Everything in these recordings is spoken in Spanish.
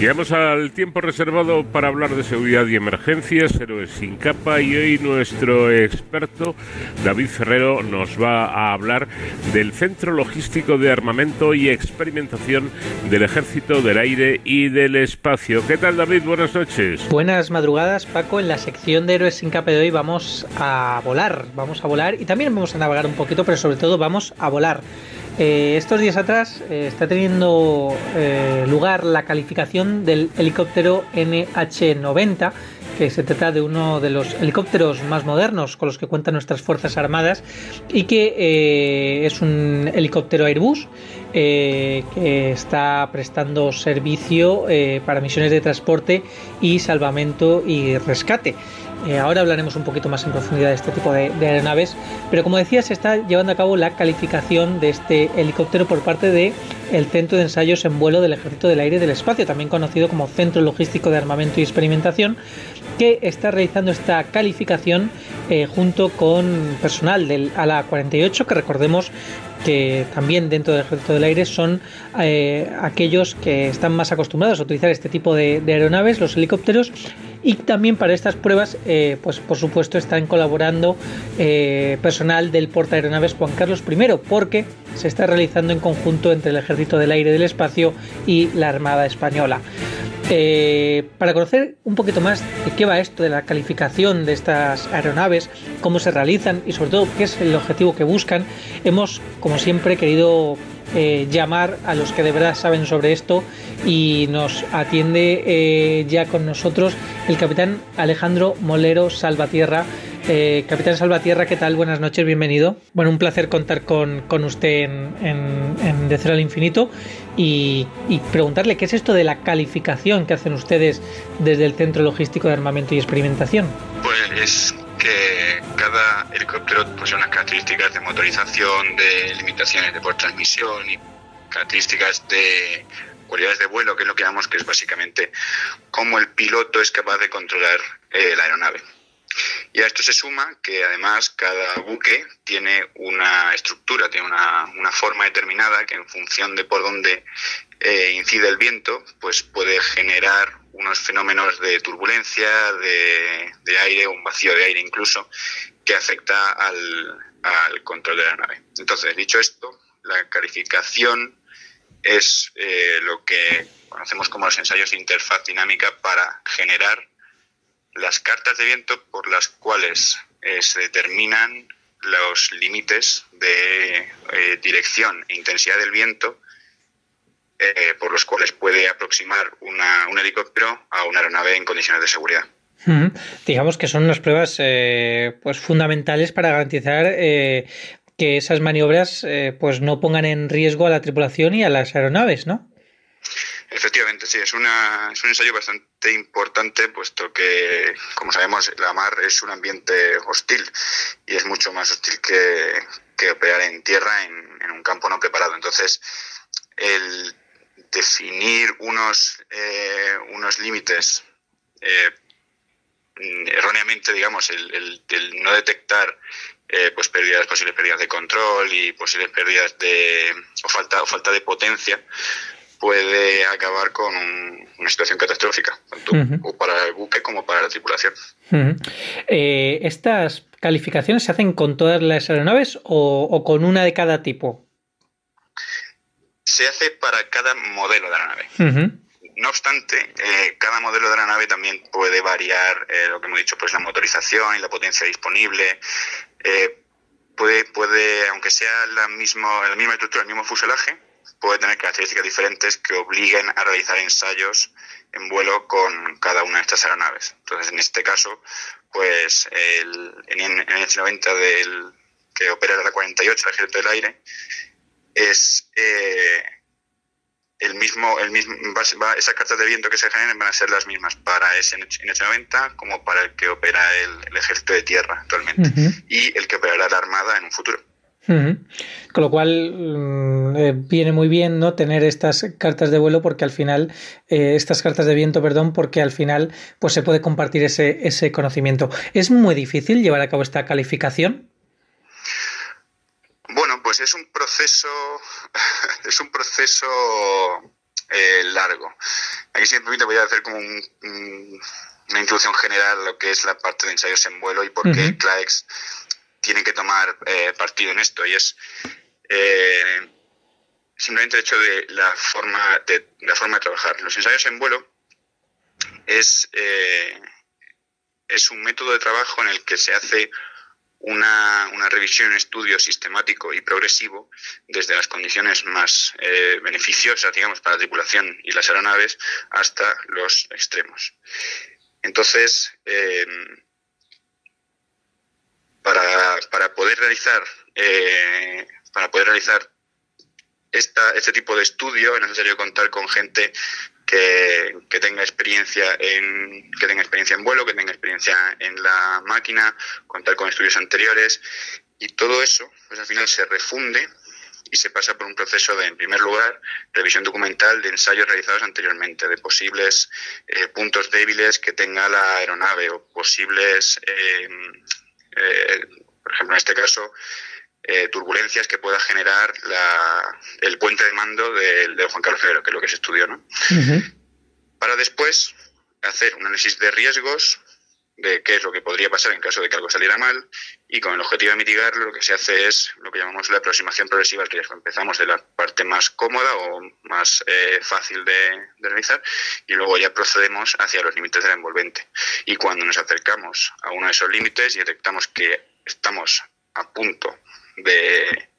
Llegamos al tiempo reservado para hablar de seguridad y emergencias, héroes sin capa, y hoy nuestro experto David Ferrero nos va a hablar del Centro Logístico de Armamento y Experimentación del Ejército del Aire y del Espacio. ¿Qué tal David? Buenas noches. Buenas madrugadas Paco. En la sección de héroes sin capa de hoy vamos a volar, vamos a volar y también vamos a navegar un poquito, pero sobre todo vamos a volar. Eh, estos días atrás eh, está teniendo eh, lugar la calificación del helicóptero NH-90, que se trata de uno de los helicópteros más modernos con los que cuentan nuestras Fuerzas Armadas y que es un helicóptero Airbus que está prestando servicio para misiones de transporte y salvamento y rescate. Eh, ahora hablaremos un poquito más en profundidad de este tipo de, aeronaves, pero como decía, se está llevando a cabo la calificación de este helicóptero por parte del el Centro de Ensayos en Vuelo del Ejército del Aire y del Espacio, también conocido como Centro Logístico de Armamento y Experimentación, que está realizando esta calificación eh, junto con personal del ALA 48, que recordemos que también dentro del Ejército del Aire son eh, aquellos que están más acostumbrados a utilizar este tipo de aeronaves, los helicópteros, y también para estas pruebas, eh, pues por supuesto, están colaborando eh, personal del portaaeronaves Juan Carlos I, porque se está realizando en conjunto entre el Ejército del Aire y del Espacio y la Armada Española. Eh, para conocer un poquito más de qué va esto de la calificación de estas aeronaves, cómo se realizan y sobre todo qué es el objetivo que buscan, hemos, como siempre, querido eh, llamar a los que de verdad saben sobre esto y nos atiende eh, ya con nosotros el capitán Alejandro Molero Salvatierra. Eh, capitán Salvatierra, ¿qué tal? Buenas noches, bienvenido. Bueno, un placer contar con, usted en, en, De Cero al Infinito y, y, preguntarle qué es esto de la calificación que hacen ustedes desde el Centro Logístico de Armamento y Experimentación. Pues que cada helicóptero posee unas características de motorización, de limitaciones de por transmisión y características de cualidades de vuelo, que es lo que llamamos que es básicamente cómo el piloto es capaz de controlar eh, la aeronave. Y a esto se suma que además cada buque tiene una estructura, tiene una, una forma determinada que en función de por dónde eh, incide el viento, pues puede generar unos fenómenos de turbulencia, de, de, aire, un vacío de aire incluso, que afecta al, al, control de la nave. Entonces, dicho esto, la calificación es eh, lo que conocemos como los ensayos de interfaz dinámica para generar las cartas de viento por las cuales eh, se determinan los límites de eh, dirección e intensidad del viento eh, por los cuales puede aproximar un helicóptero a una aeronave en condiciones de seguridad. Digamos que son unas pruebas eh, pues fundamentales para garantizar eh, que esas maniobras pues no pongan en riesgo a la tripulación y a las aeronaves, ¿no? Efectivamente, sí, es, una, es un ensayo bastante importante, puesto que, como sabemos, la mar es un ambiente hostil y es mucho más hostil que, que operar en tierra en, en un campo no preparado. Entonces, el definir unos, eh, unos límites eh, erróneamente, digamos, el, no detectar eh, pues pérdidas, posibles pérdidas de control y posibles pérdidas de o falta o falta de potencia puede acabar con una situación catastrófica, tanto para el buque como para la tripulación. ¿Estas calificaciones se hacen con todas las aeronaves o con una de cada tipo? se hace para cada modelo de la nave. No obstante, eh, cada modelo de la nave también puede variar eh, lo que hemos dicho, pues la motorización y la potencia disponible. Eh, puede, puede, aunque sea la, mismo, la misma estructura, el mismo fuselaje, puede tener características diferentes que obliguen a realizar ensayos en vuelo con cada una de estas aeronaves. Entonces, en este caso, pues el, en, el 90 del que opera la 48, el ejército del aire, es eh, el mismo, el mismo va, esas cartas de viento que se generen van a ser las mismas para ese NH90 como para el que opera el, ejército de tierra actualmente y el que operará la armada en un futuro. Con lo cual mm, eh, viene muy bien no tener estas cartas de vuelo porque al final eh, estas cartas de viento, perdón, porque al final pues se puede compartir ese, ese conocimiento. Es muy difícil llevar a cabo esta calificación. Bueno, pues es un proceso, es un proceso eh, largo. Aquí simplemente voy a hacer como una introducción general a lo que es la parte de ensayos en vuelo y por qué CLAEX tiene que tomar eh, partido en esto. Y es eh, simplemente el hecho de la forma de, la forma de trabajar. Los ensayos en vuelo es, es un método de trabajo en el que se hace una, una revisión, un estudio sistemático y progresivo desde las condiciones más eh, beneficiosas, digamos, para la tripulación y las aeronaves hasta los extremos. Entonces, em, para, para, poder realizar eh, para poder realizar esta, este tipo de estudio es necesario contar con gente que, tenga experiencia en que tenga experiencia en vuelo, que tenga experiencia en la máquina, contar con estudios anteriores. Y todo eso, pues al final se refunde y se pasa por un proceso de, en primer lugar, revisión documental de ensayos realizados anteriormente, de posibles eh, puntos débiles que tenga la aeronave o posibles, eh, eh, por ejemplo, en este caso, eh, turbulencias que pueda generar el puente de mando de, Juan Carlos I, que es lo que se estudió, ¿no? Para después hacer un análisis de riesgos de qué es lo que podría pasar en caso de que algo saliera mal y con el objetivo de mitigarlo lo que se hace es lo que llamamos la aproximación progresiva al riesgo. Empezamos de la parte más cómoda o más eh, fácil de, realizar y luego ya procedemos hacia los límites de la envolvente. Y cuando nos acercamos a uno de esos límites y detectamos que estamos a punto de,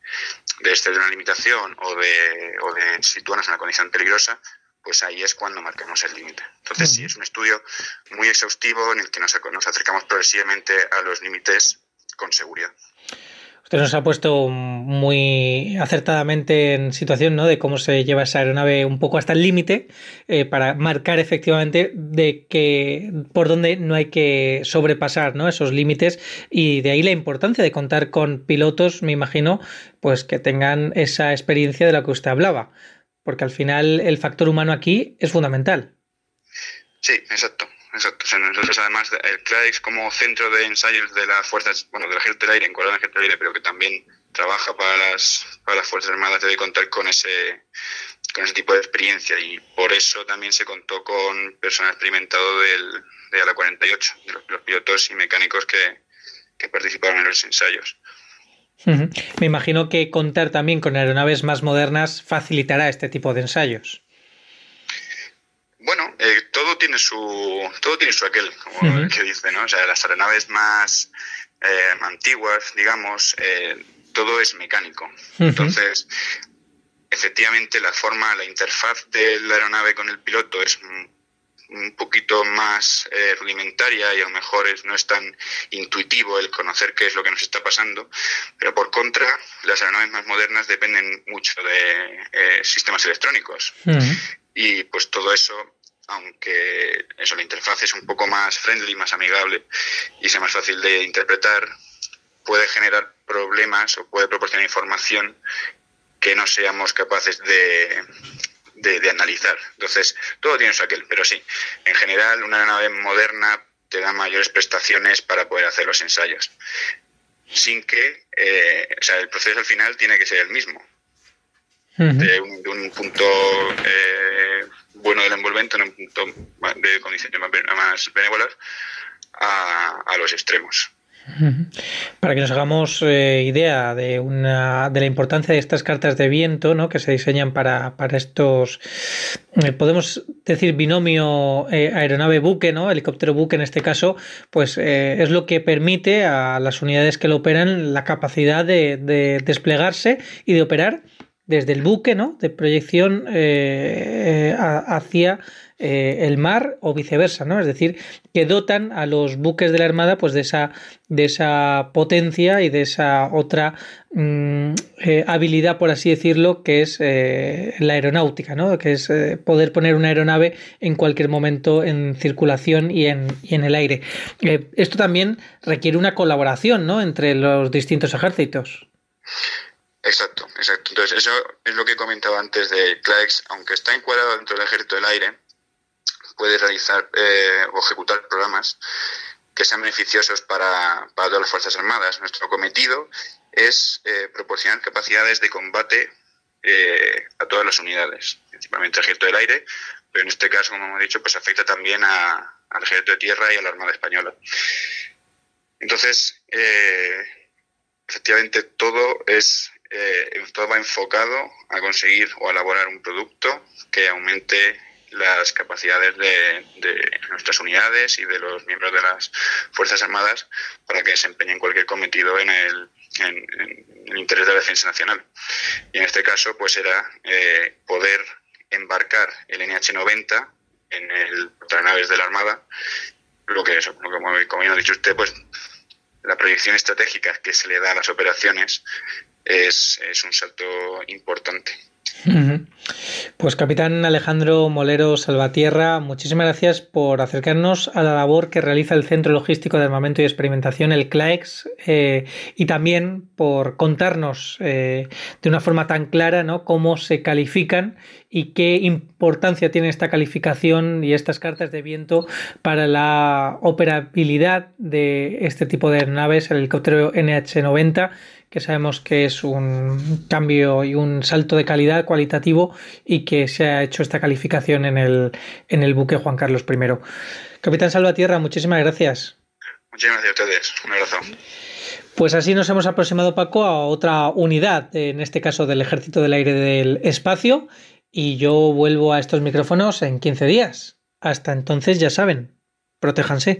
de exceder una limitación o de, o de situarnos en una condición peligrosa, pues ahí es cuando marcamos el límite. Entonces, sí, es un estudio muy exhaustivo en el que nos, nos acercamos progresivamente a los límites con seguridad. Usted nos ha puesto muy acertadamente en situación ¿no? de cómo se lleva esa aeronave un poco hasta el límite eh, para marcar efectivamente de que por dónde no hay que sobrepasar ¿no? esos límites y de ahí la importancia de contar con pilotos, me imagino, pues que tengan esa experiencia de la que usted hablaba, porque al final el factor humano aquí es fundamental. Sí, exacto. Exacto. nosotros, además, el CLADEX como centro de ensayos de las fuerzas, bueno, del ejército del aire, en del ejército del aire, pero que también trabaja para las, para las Fuerzas Armadas, debe contar con ese, con ese tipo de experiencia y por eso también se contó con personal experimentado del, de ALA 48, de los, pilotos y mecánicos que, que participaron en los ensayos. Me imagino que contar también con aeronaves más modernas facilitará este tipo de ensayos. Bueno, eh, todo tiene su todo tiene su aquel, como que dice, ¿no? O sea, las aeronaves más eh, antiguas, digamos, eh, todo es mecánico. Entonces, efectivamente, la forma, la interfaz de la aeronave con el piloto es un poquito más rudimentaria y a lo mejor es, no es tan intuitivo el conocer qué es lo que nos está pasando, pero por contra, las aeronaves más modernas dependen mucho de sistemas electrónicos. Y pues todo eso aunque eso la interfaz es un poco más friendly, más amigable y sea más fácil de interpretar, puede generar problemas o puede proporcionar información que no seamos capaces de, de, analizar. Entonces, todo tiene su aquel, pero sí, en general una nave moderna te da mayores prestaciones para poder hacer los ensayos, sin que, eh, o sea, el proceso al final tiene que ser el mismo de, un, punto eh, bueno del envolvente en un punto de condiciones más, más benévolas a, a los extremos. Para que nos hagamos eh, idea de, una, de la importancia de estas cartas de viento ¿no? que se diseñan para, para estos, eh, podemos decir, binomio aeronave-buque, ¿no? helicóptero-buque en este caso, pues es lo que permite a las unidades que lo operan la capacidad de desplegarse y de operar desde el buque, ¿no? De proyección eh, hacia eh, el mar o viceversa, ¿no? Es decir, que dotan a los buques de la Armada pues de esa, de esa potencia y de esa otra mm, eh, habilidad, por así decirlo, que es la aeronáutica, ¿no? Que es poder poner una aeronave en cualquier momento en circulación y en, y en el aire. esto también requiere una colaboración, ¿no? Entre los distintos ejércitos. Exacto, exacto. Entonces, eso es lo que he comentado antes de CLAEX, aunque está encuadrado dentro del ejército del aire, puede realizar eh, o ejecutar programas que sean beneficiosos para, para, todas las Fuerzas Armadas. Nuestro cometido es eh, proporcionar capacidades de combate eh, a todas las unidades, principalmente al ejército del aire, pero en este caso, como hemos dicho, pues afecta también al ejército de tierra y a la Armada Española. Entonces, eh, efectivamente, todo es eh, todo va enfocado a conseguir o elaborar un producto que aumente las capacidades de, nuestras unidades y de los miembros de las Fuerzas Armadas para que desempeñen cualquier cometido en el, interés de la defensa nacional. Y en este caso, pues era eh, poder embarcar el NH-90 en el naves de la Armada, lo que, como bien ha dicho usted, pues la proyección estratégica que se le da a las operaciones es, un salto importante. Pues capitán Alejandro Molero Salvatierra, muchísimas gracias por acercarnos a la labor que realiza el Centro Logístico de Armamento y Experimentación, el CLAEX, eh, y también por contarnos eh, de una forma tan clara ¿no? cómo se califican y qué importancia tiene esta calificación y estas cartas de viento para la operabilidad de este tipo de naves, el helicóptero NH-90 que sabemos que es un cambio y un salto de calidad cualitativo y que se ha hecho esta calificación en el, en el buque Juan Carlos I. Capitán Salvatierra, muchísimas gracias. Muchísimas gracias a ustedes. Un abrazo. Pues así nos hemos aproximado, Paco, a otra unidad, en este caso del Ejército del Aire del Espacio, y yo vuelvo a estos micrófonos en 15 días. Hasta entonces, ya saben, protéjanse.